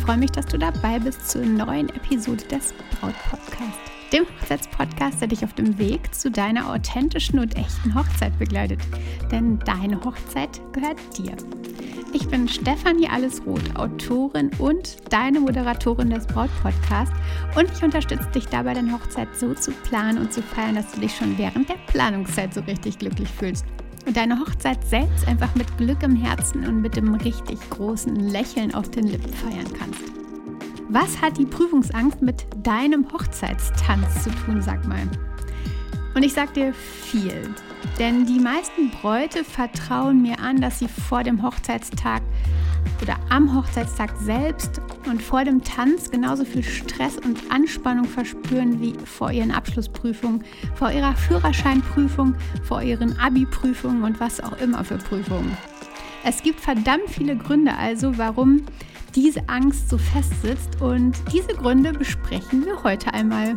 Ich freue mich, dass du dabei bist zur neuen Episode des Braut Podcast, dem Hochzeitspodcast, der dich auf dem Weg zu deiner authentischen und echten Hochzeit begleitet. Denn deine Hochzeit gehört dir. Ich bin Stefanie Allesroth, Autorin und deine Moderatorin des Braut Podcasts und ich unterstütze dich dabei, deine Hochzeit so zu planen und zu feiern, dass du dich schon während der Planungszeit so richtig glücklich fühlst deine Hochzeit selbst einfach mit Glück im Herzen und mit dem richtig großen Lächeln auf den Lippen feiern kannst. Was hat die Prüfungsangst mit deinem Hochzeitstanz zu tun, sag mal? Und ich sag dir viel. Denn die meisten Bräute vertrauen mir an, dass sie vor dem Hochzeitstag oder am Hochzeitstag selbst und vor dem Tanz genauso viel Stress und Anspannung verspüren wie vor ihren Abschlussprüfungen, vor ihrer Führerscheinprüfung, vor ihren Abi-Prüfungen und was auch immer für Prüfungen. Es gibt verdammt viele Gründe also, warum diese Angst so fest sitzt und diese Gründe besprechen wir heute einmal.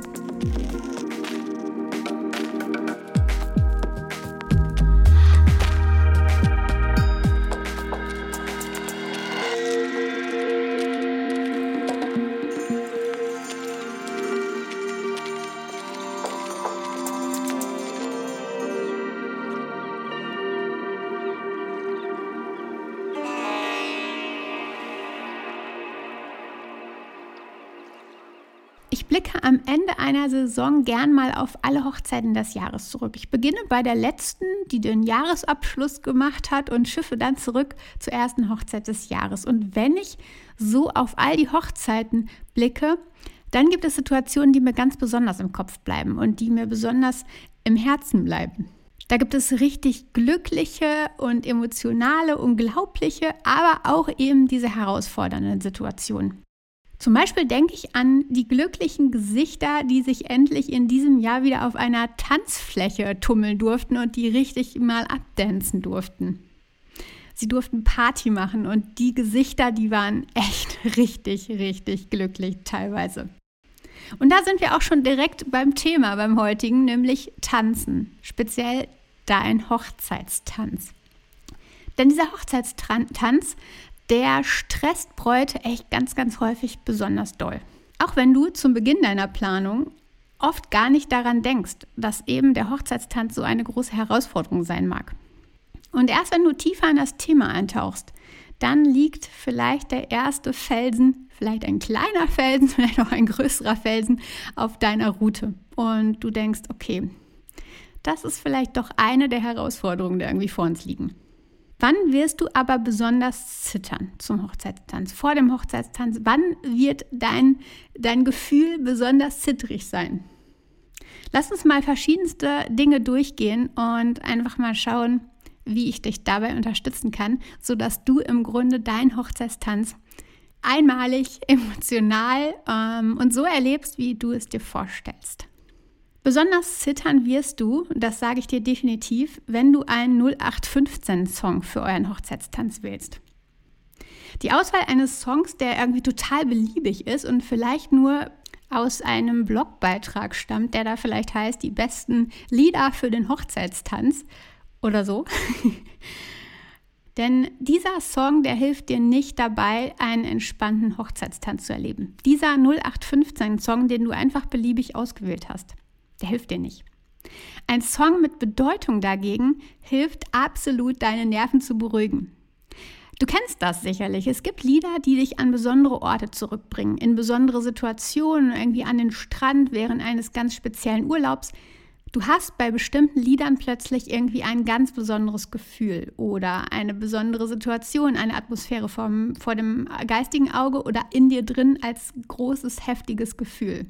Blicke am Ende einer Saison gern mal auf alle Hochzeiten des Jahres zurück. Ich beginne bei der letzten, die den Jahresabschluss gemacht hat und schiffe dann zurück zur ersten Hochzeit des Jahres. Und wenn ich so auf all die Hochzeiten blicke, dann gibt es Situationen, die mir ganz besonders im Kopf bleiben und die mir besonders im Herzen bleiben. Da gibt es richtig glückliche und emotionale, unglaubliche, aber auch eben diese herausfordernden Situationen. Zum Beispiel denke ich an die glücklichen Gesichter, die sich endlich in diesem Jahr wieder auf einer Tanzfläche tummeln durften und die richtig mal abdancen durften. Sie durften Party machen und die Gesichter, die waren echt richtig, richtig glücklich teilweise. Und da sind wir auch schon direkt beim Thema beim heutigen, nämlich Tanzen, speziell dein Hochzeitstanz. Denn dieser Hochzeitstanz, der stresst Bräute echt ganz, ganz häufig besonders doll. Auch wenn du zum Beginn deiner Planung oft gar nicht daran denkst, dass eben der Hochzeitstanz so eine große Herausforderung sein mag. Und erst wenn du tiefer in das Thema eintauchst, dann liegt vielleicht der erste Felsen, vielleicht ein kleiner Felsen, vielleicht auch ein größerer Felsen auf deiner Route. Und du denkst, okay, das ist vielleicht doch eine der Herausforderungen, die irgendwie vor uns liegen. Wann wirst du aber besonders zittern zum Hochzeitstanz? Vor dem Hochzeitstanz, wann wird dein, dein Gefühl besonders zittrig sein? Lass uns mal verschiedenste Dinge durchgehen und einfach mal schauen, wie ich dich dabei unterstützen kann, sodass du im Grunde deinen Hochzeitstanz einmalig, emotional ähm, und so erlebst, wie du es dir vorstellst. Besonders zittern wirst du, das sage ich dir definitiv, wenn du einen 0815-Song für euren Hochzeitstanz wählst. Die Auswahl eines Songs, der irgendwie total beliebig ist und vielleicht nur aus einem Blogbeitrag stammt, der da vielleicht heißt, die besten Lieder für den Hochzeitstanz oder so. Denn dieser Song, der hilft dir nicht dabei, einen entspannten Hochzeitstanz zu erleben. Dieser 0815-Song, den du einfach beliebig ausgewählt hast der hilft dir nicht. Ein Song mit Bedeutung dagegen hilft absolut, deine Nerven zu beruhigen. Du kennst das sicherlich. Es gibt Lieder, die dich an besondere Orte zurückbringen, in besondere Situationen, irgendwie an den Strand während eines ganz speziellen Urlaubs. Du hast bei bestimmten Liedern plötzlich irgendwie ein ganz besonderes Gefühl oder eine besondere Situation, eine Atmosphäre vom, vor dem geistigen Auge oder in dir drin als großes, heftiges Gefühl.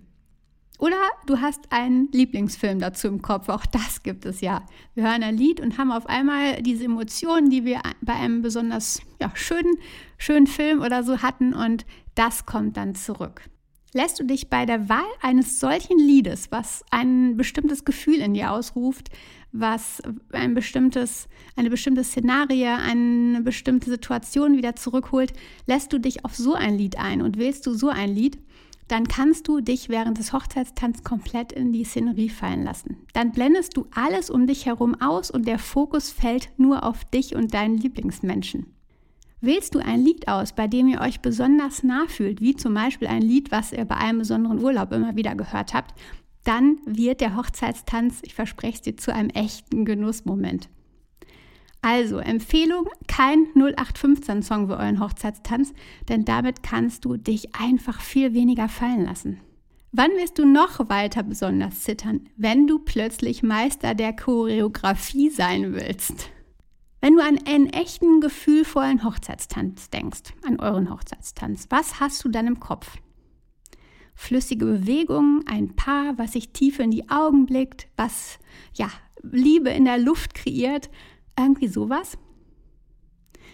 Oder du hast einen Lieblingsfilm dazu im Kopf, auch das gibt es ja. Wir hören ein Lied und haben auf einmal diese Emotionen, die wir bei einem besonders ja, schönen, schönen Film oder so hatten und das kommt dann zurück. Lässt du dich bei der Wahl eines solchen Liedes, was ein bestimmtes Gefühl in dir ausruft, was ein bestimmtes, eine bestimmte Szenarie, eine bestimmte Situation wieder zurückholt, lässt du dich auf so ein Lied ein und wählst du so ein Lied, dann kannst du dich während des Hochzeitstanz komplett in die Szenerie fallen lassen. Dann blendest du alles um dich herum aus und der Fokus fällt nur auf dich und deinen Lieblingsmenschen. Wählst du ein Lied aus, bei dem ihr euch besonders nah fühlt, wie zum Beispiel ein Lied, was ihr bei einem besonderen Urlaub immer wieder gehört habt, dann wird der Hochzeitstanz, ich verspreche es dir, zu einem echten Genussmoment. Also Empfehlung, kein 0815-Song für euren Hochzeitstanz, denn damit kannst du dich einfach viel weniger fallen lassen. Wann wirst du noch weiter besonders zittern, wenn du plötzlich Meister der Choreografie sein willst? Wenn du an einen echten, gefühlvollen Hochzeitstanz denkst, an euren Hochzeitstanz, was hast du dann im Kopf? Flüssige Bewegungen, ein Paar, was sich tief in die Augen blickt, was ja Liebe in der Luft kreiert, irgendwie sowas?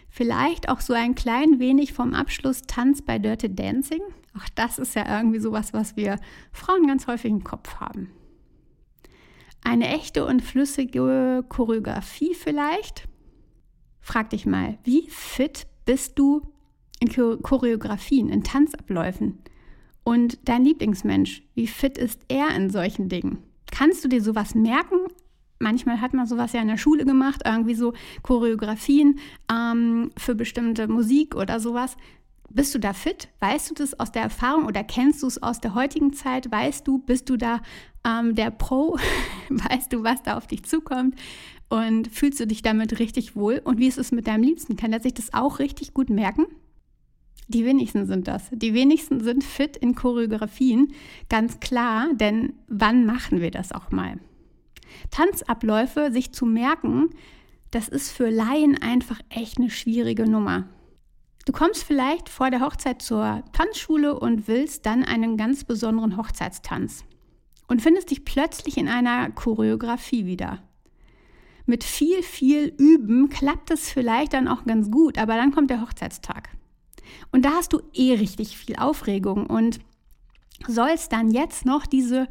Vielleicht auch so ein klein wenig vom Abschluss Tanz bei Dirty Dancing? Auch das ist ja irgendwie sowas, was wir Frauen ganz häufig im Kopf haben. Eine echte und flüssige Choreografie vielleicht? Frag dich mal, wie fit bist du in Choreografien, in Tanzabläufen? Und dein Lieblingsmensch, wie fit ist er in solchen Dingen? Kannst du dir sowas merken? Manchmal hat man sowas ja in der Schule gemacht, irgendwie so Choreografien ähm, für bestimmte Musik oder sowas. Bist du da fit? Weißt du das aus der Erfahrung oder kennst du es aus der heutigen Zeit? Weißt du, bist du da ähm, der Pro? weißt du, was da auf dich zukommt? Und fühlst du dich damit richtig wohl? Und wie ist es mit deinem Liebsten? Kann er sich das auch richtig gut merken? Die wenigsten sind das. Die wenigsten sind fit in Choreografien, ganz klar, denn wann machen wir das auch mal? Tanzabläufe sich zu merken, das ist für Laien einfach echt eine schwierige Nummer. Du kommst vielleicht vor der Hochzeit zur Tanzschule und willst dann einen ganz besonderen Hochzeitstanz und findest dich plötzlich in einer Choreografie wieder mit viel, viel Üben klappt es vielleicht dann auch ganz gut, aber dann kommt der Hochzeitstag. Und da hast du eh richtig viel Aufregung und sollst dann jetzt noch diese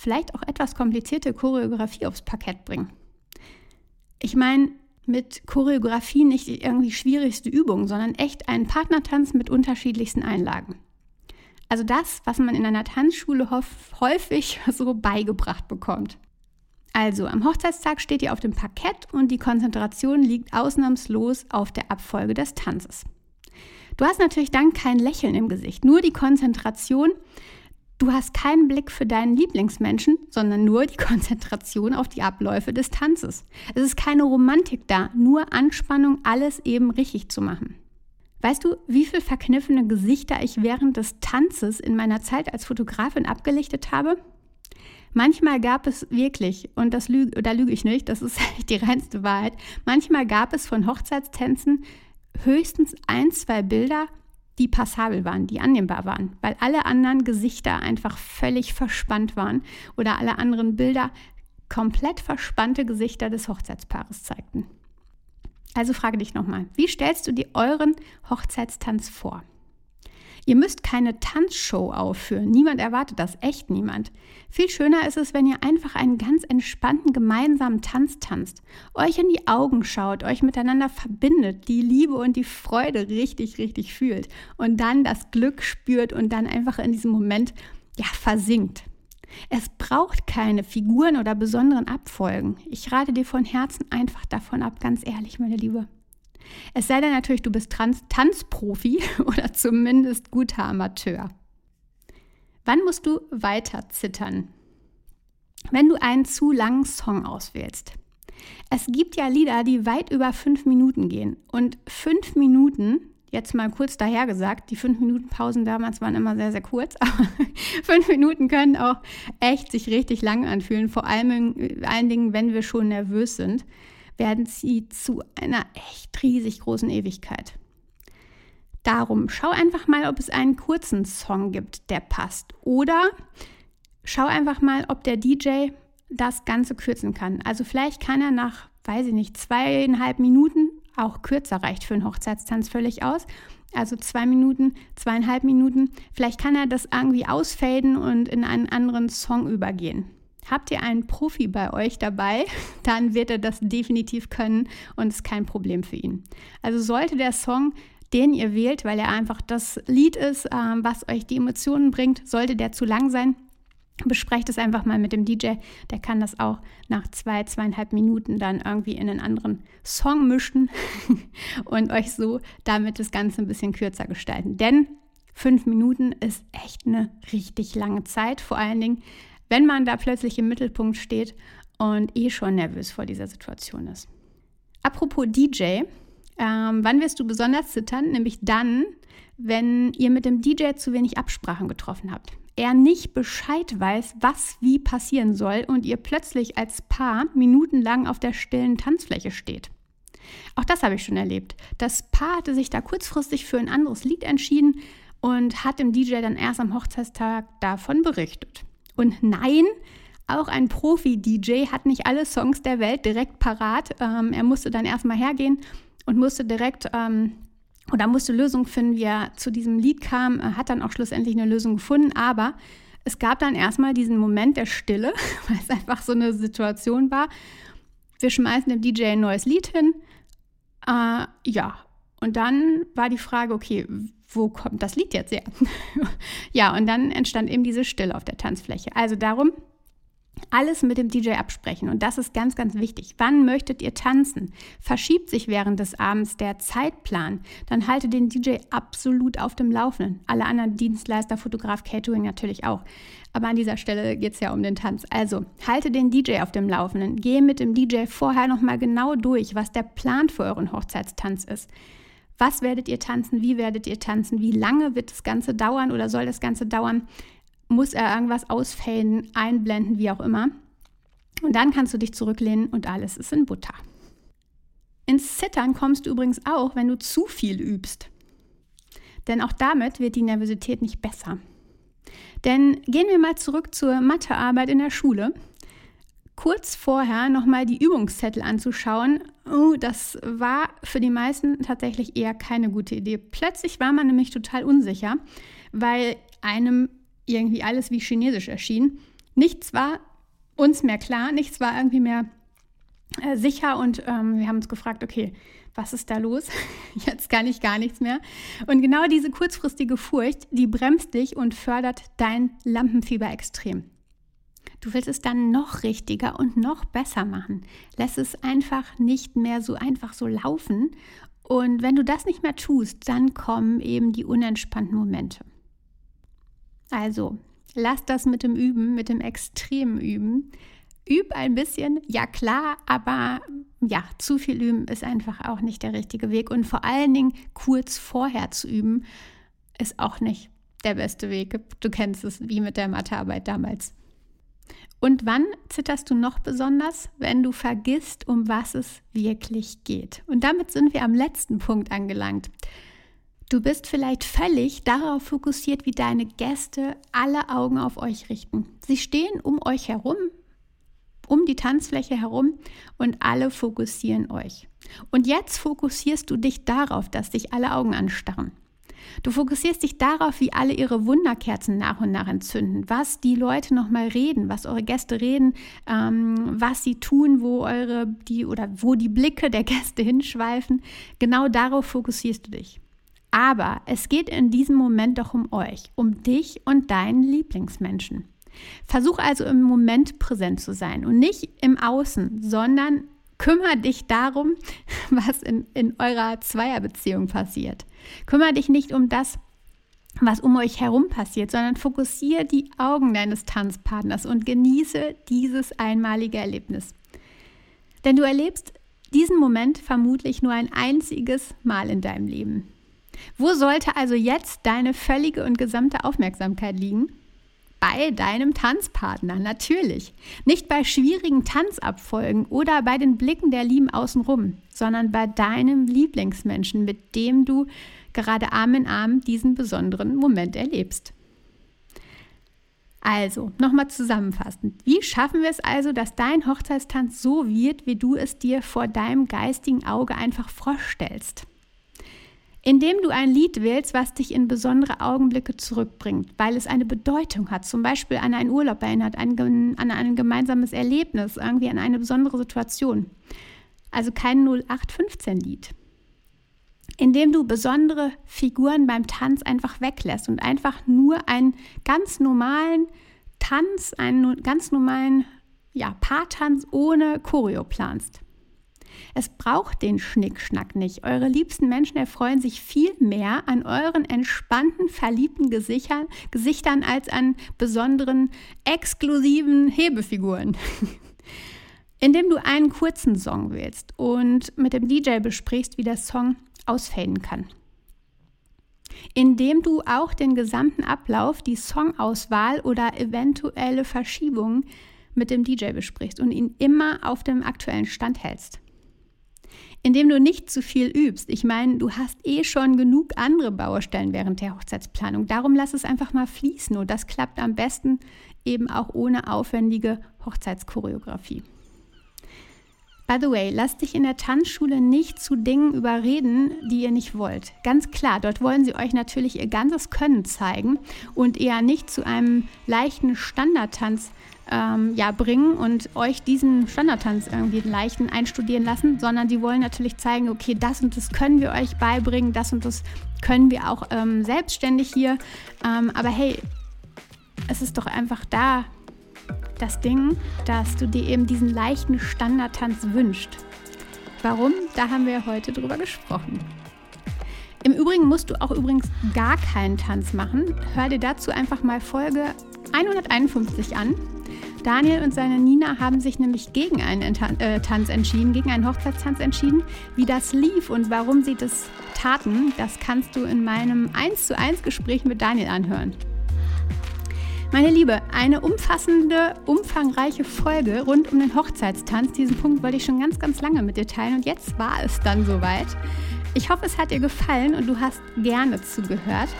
vielleicht auch etwas komplizierte Choreografie aufs Parkett bringen. Ich meine, mit Choreografie nicht die irgendwie schwierigste Übung, sondern echt einen Partnertanz mit unterschiedlichsten Einlagen. Also das, was man in einer Tanzschule häufig so beigebracht bekommt. Also, am Hochzeitstag steht ihr auf dem Parkett und die Konzentration liegt ausnahmslos auf der Abfolge des Tanzes. Du hast natürlich dann kein Lächeln im Gesicht, nur die Konzentration. Du hast keinen Blick für deinen Lieblingsmenschen, sondern nur die Konzentration auf die Abläufe des Tanzes. Es ist keine Romantik da, nur Anspannung, alles eben richtig zu machen. Weißt du, wie viele verkniffene Gesichter ich während des Tanzes in meiner Zeit als Fotografin abgelichtet habe? Manchmal gab es wirklich, und das lüge, da lüge ich nicht, das ist die reinste Wahrheit, manchmal gab es von Hochzeitstänzen höchstens ein, zwei Bilder, die passabel waren, die annehmbar waren, weil alle anderen Gesichter einfach völlig verspannt waren oder alle anderen Bilder komplett verspannte Gesichter des Hochzeitspaares zeigten. Also frage dich nochmal, wie stellst du dir euren Hochzeitstanz vor? Ihr müsst keine Tanzshow aufführen. Niemand erwartet das, echt niemand. Viel schöner ist es, wenn ihr einfach einen ganz entspannten gemeinsamen Tanz tanzt, euch in die Augen schaut, euch miteinander verbindet, die Liebe und die Freude richtig, richtig fühlt und dann das Glück spürt und dann einfach in diesem Moment ja versinkt. Es braucht keine Figuren oder besonderen Abfolgen. Ich rate dir von Herzen einfach davon ab, ganz ehrlich, meine Liebe. Es sei denn natürlich, du bist Trans Tanzprofi oder zumindest guter Amateur. Wann musst du weiter zittern? Wenn du einen zu langen Song auswählst. Es gibt ja Lieder, die weit über fünf Minuten gehen. Und fünf Minuten, jetzt mal kurz dahergesagt, die fünf Minuten Pausen damals waren immer sehr, sehr kurz, aber fünf Minuten können auch echt sich richtig lang anfühlen, vor allem, allen Dingen, wenn wir schon nervös sind werden sie zu einer echt riesig großen Ewigkeit. Darum schau einfach mal, ob es einen kurzen Song gibt, der passt. Oder schau einfach mal, ob der DJ das Ganze kürzen kann. Also vielleicht kann er nach, weiß ich nicht, zweieinhalb Minuten, auch kürzer reicht für einen Hochzeitstanz völlig aus. Also zwei Minuten, zweieinhalb Minuten. Vielleicht kann er das irgendwie ausfaden und in einen anderen Song übergehen. Habt ihr einen Profi bei euch dabei, dann wird er das definitiv können und ist kein Problem für ihn. Also sollte der Song, den ihr wählt, weil er einfach das Lied ist, ähm, was euch die Emotionen bringt, sollte der zu lang sein, besprecht es einfach mal mit dem DJ. Der kann das auch nach zwei, zweieinhalb Minuten dann irgendwie in einen anderen Song mischen und euch so damit das Ganze ein bisschen kürzer gestalten. Denn fünf Minuten ist echt eine richtig lange Zeit, vor allen Dingen, wenn man da plötzlich im Mittelpunkt steht und eh schon nervös vor dieser Situation ist. Apropos DJ, ähm, wann wirst du besonders zittern? Nämlich dann, wenn ihr mit dem DJ zu wenig Absprachen getroffen habt er nicht Bescheid weiß, was wie passieren soll und ihr plötzlich als Paar minutenlang auf der stillen Tanzfläche steht. Auch das habe ich schon erlebt. Das Paar hatte sich da kurzfristig für ein anderes Lied entschieden und hat dem DJ dann erst am Hochzeitstag davon berichtet. Und nein, auch ein Profi-DJ hat nicht alle Songs der Welt direkt parat. Ähm, er musste dann erstmal hergehen und musste direkt ähm, oder musste Lösungen finden, wie er zu diesem Lied kam, er hat dann auch schlussendlich eine Lösung gefunden, aber es gab dann erstmal diesen Moment der Stille, weil es einfach so eine Situation war. Wir schmeißen dem DJ ein neues Lied hin. Äh, ja, und dann war die Frage, okay, wo kommt das Lied jetzt her? ja, und dann entstand eben diese Stille auf der Tanzfläche. Also darum, alles mit dem DJ absprechen und das ist ganz, ganz wichtig. Wann möchtet ihr tanzen? Verschiebt sich während des Abends der Zeitplan, dann halte den DJ absolut auf dem Laufenden. Alle anderen Dienstleister, Fotograf, Catering natürlich auch. Aber an dieser Stelle geht es ja um den Tanz. Also halte den DJ auf dem Laufenden. Gehe mit dem DJ vorher nochmal genau durch, was der Plan für euren Hochzeitstanz ist. Was werdet ihr tanzen? Wie werdet ihr tanzen? Wie lange wird das Ganze dauern oder soll das Ganze dauern? muss er irgendwas ausfaden, einblenden, wie auch immer. Und dann kannst du dich zurücklehnen und alles ist in Butter. Ins Zittern kommst du übrigens auch, wenn du zu viel übst. Denn auch damit wird die Nervosität nicht besser. Denn gehen wir mal zurück zur Mathearbeit in der Schule. Kurz vorher nochmal die Übungszettel anzuschauen, oh, das war für die meisten tatsächlich eher keine gute Idee. Plötzlich war man nämlich total unsicher, weil einem irgendwie alles wie chinesisch erschien. Nichts war uns mehr klar, nichts war irgendwie mehr äh, sicher und ähm, wir haben uns gefragt, okay, was ist da los? Jetzt kann ich gar nichts mehr. Und genau diese kurzfristige Furcht, die bremst dich und fördert dein Lampenfieber extrem. Du willst es dann noch richtiger und noch besser machen. Lass es einfach nicht mehr so einfach so laufen. Und wenn du das nicht mehr tust, dann kommen eben die unentspannten Momente. Also, lass das mit dem Üben, mit dem extremen Üben. Üb ein bisschen, ja klar, aber ja, zu viel üben ist einfach auch nicht der richtige Weg. Und vor allen Dingen kurz vorher zu üben, ist auch nicht der beste Weg. Du kennst es wie mit der Mathearbeit damals. Und wann zitterst du noch besonders? Wenn du vergisst, um was es wirklich geht. Und damit sind wir am letzten Punkt angelangt. Du bist vielleicht völlig darauf fokussiert, wie deine Gäste alle Augen auf euch richten. Sie stehen um euch herum, um die Tanzfläche herum und alle fokussieren euch. Und jetzt fokussierst du dich darauf, dass dich alle Augen anstarren. Du fokussierst dich darauf, wie alle ihre Wunderkerzen nach und nach entzünden, was die Leute nochmal reden, was eure Gäste reden, ähm, was sie tun, wo eure die oder wo die Blicke der Gäste hinschweifen. Genau darauf fokussierst du dich. Aber es geht in diesem Moment doch um euch, um dich und deinen Lieblingsmenschen. Versuch also im Moment präsent zu sein und nicht im Außen, sondern kümmere dich darum, was in, in eurer Zweierbeziehung passiert. Kümmere dich nicht um das, was um euch herum passiert, sondern fokussiere die Augen deines Tanzpartners und genieße dieses einmalige Erlebnis. Denn du erlebst diesen Moment vermutlich nur ein einziges Mal in deinem Leben. Wo sollte also jetzt deine völlige und gesamte Aufmerksamkeit liegen? Bei deinem Tanzpartner, natürlich. Nicht bei schwierigen Tanzabfolgen oder bei den Blicken der Lieben außenrum, sondern bei deinem Lieblingsmenschen, mit dem du gerade Arm in Arm diesen besonderen Moment erlebst. Also, nochmal zusammenfassend. Wie schaffen wir es also, dass dein Hochzeitstanz so wird, wie du es dir vor deinem geistigen Auge einfach vorstellst? Indem du ein Lied wählst, was dich in besondere Augenblicke zurückbringt, weil es eine Bedeutung hat, zum Beispiel an einen Urlaub erinnert, an, ein gemeinsames Erlebnis, irgendwie an eine besondere Situation. Also kein 0815-Lied. Indem du besondere Figuren beim Tanz einfach weglässt und einfach nur einen ganz normalen Tanz, einen ganz normalen ja, Paartanz ohne Choreo planst. Es braucht den Schnickschnack nicht. Eure liebsten Menschen erfreuen sich viel mehr an euren entspannten, verliebten Gesichtern, Gesichtern als an besonderen, exklusiven Hebefiguren. Indem du einen kurzen Song wählst und mit dem DJ besprichst, wie der Song ausfaden kann. Indem du auch den gesamten Ablauf, die Songauswahl oder eventuelle Verschiebungen mit dem DJ besprichst und ihn immer auf dem aktuellen Stand hältst indem du nicht zu viel übst. Ich meine, du hast eh schon genug andere Baustellen während der Hochzeitsplanung. Darum lass es einfach mal fließen und das klappt am besten eben auch ohne aufwendige Hochzeitschoreografie. By the way, lass dich in der Tanzschule nicht zu Dingen überreden, die ihr nicht wollt. Ganz klar, dort wollen sie euch natürlich ihr ganzes Können zeigen und eher nicht zu einem leichten Standardtanz ähm, ja, bringen und euch diesen Standardtanz irgendwie leichten einstudieren lassen, sondern die wollen natürlich zeigen, okay, das und das können wir euch beibringen, das und das können wir auch ähm, selbstständig hier. Ähm, aber hey, es ist doch einfach da das Ding, dass du dir eben diesen leichten Standardtanz wünschst. Warum? Da haben wir heute drüber gesprochen. Im Übrigen musst du auch übrigens gar keinen Tanz machen. Hör dir dazu einfach mal Folge 151 an. Daniel und seine Nina haben sich nämlich gegen einen äh, Tanz entschieden, gegen einen Hochzeitstanz entschieden. Wie das lief und warum sie das taten, das kannst du in meinem 1 zu 1 Gespräch mit Daniel anhören. Meine Liebe, eine umfassende, umfangreiche Folge rund um den Hochzeitstanz. Diesen Punkt wollte ich schon ganz, ganz lange mit dir teilen und jetzt war es dann soweit. Ich hoffe, es hat dir gefallen und du hast gerne zugehört.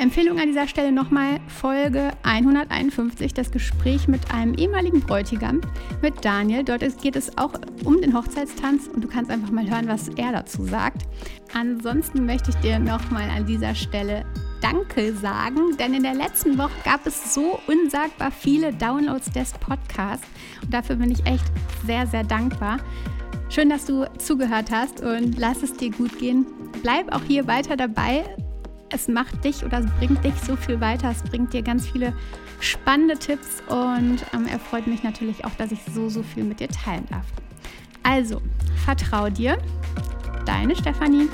Empfehlung an dieser Stelle nochmal Folge 151, das Gespräch mit einem ehemaligen Bräutigam, mit Daniel. Dort geht es auch um den Hochzeitstanz und du kannst einfach mal hören, was er dazu sagt. Ansonsten möchte ich dir nochmal an dieser Stelle Danke sagen, denn in der letzten Woche gab es so unsagbar viele Downloads des Podcasts und dafür bin ich echt sehr, sehr dankbar. Schön, dass du zugehört hast und lass es dir gut gehen. Bleib auch hier weiter dabei es macht dich oder es bringt dich so viel weiter. Es bringt dir ganz viele spannende Tipps und ähm, er freut mich natürlich auch, dass ich so, so viel mit dir teilen darf. Also, vertrau dir. Deine Stefanie.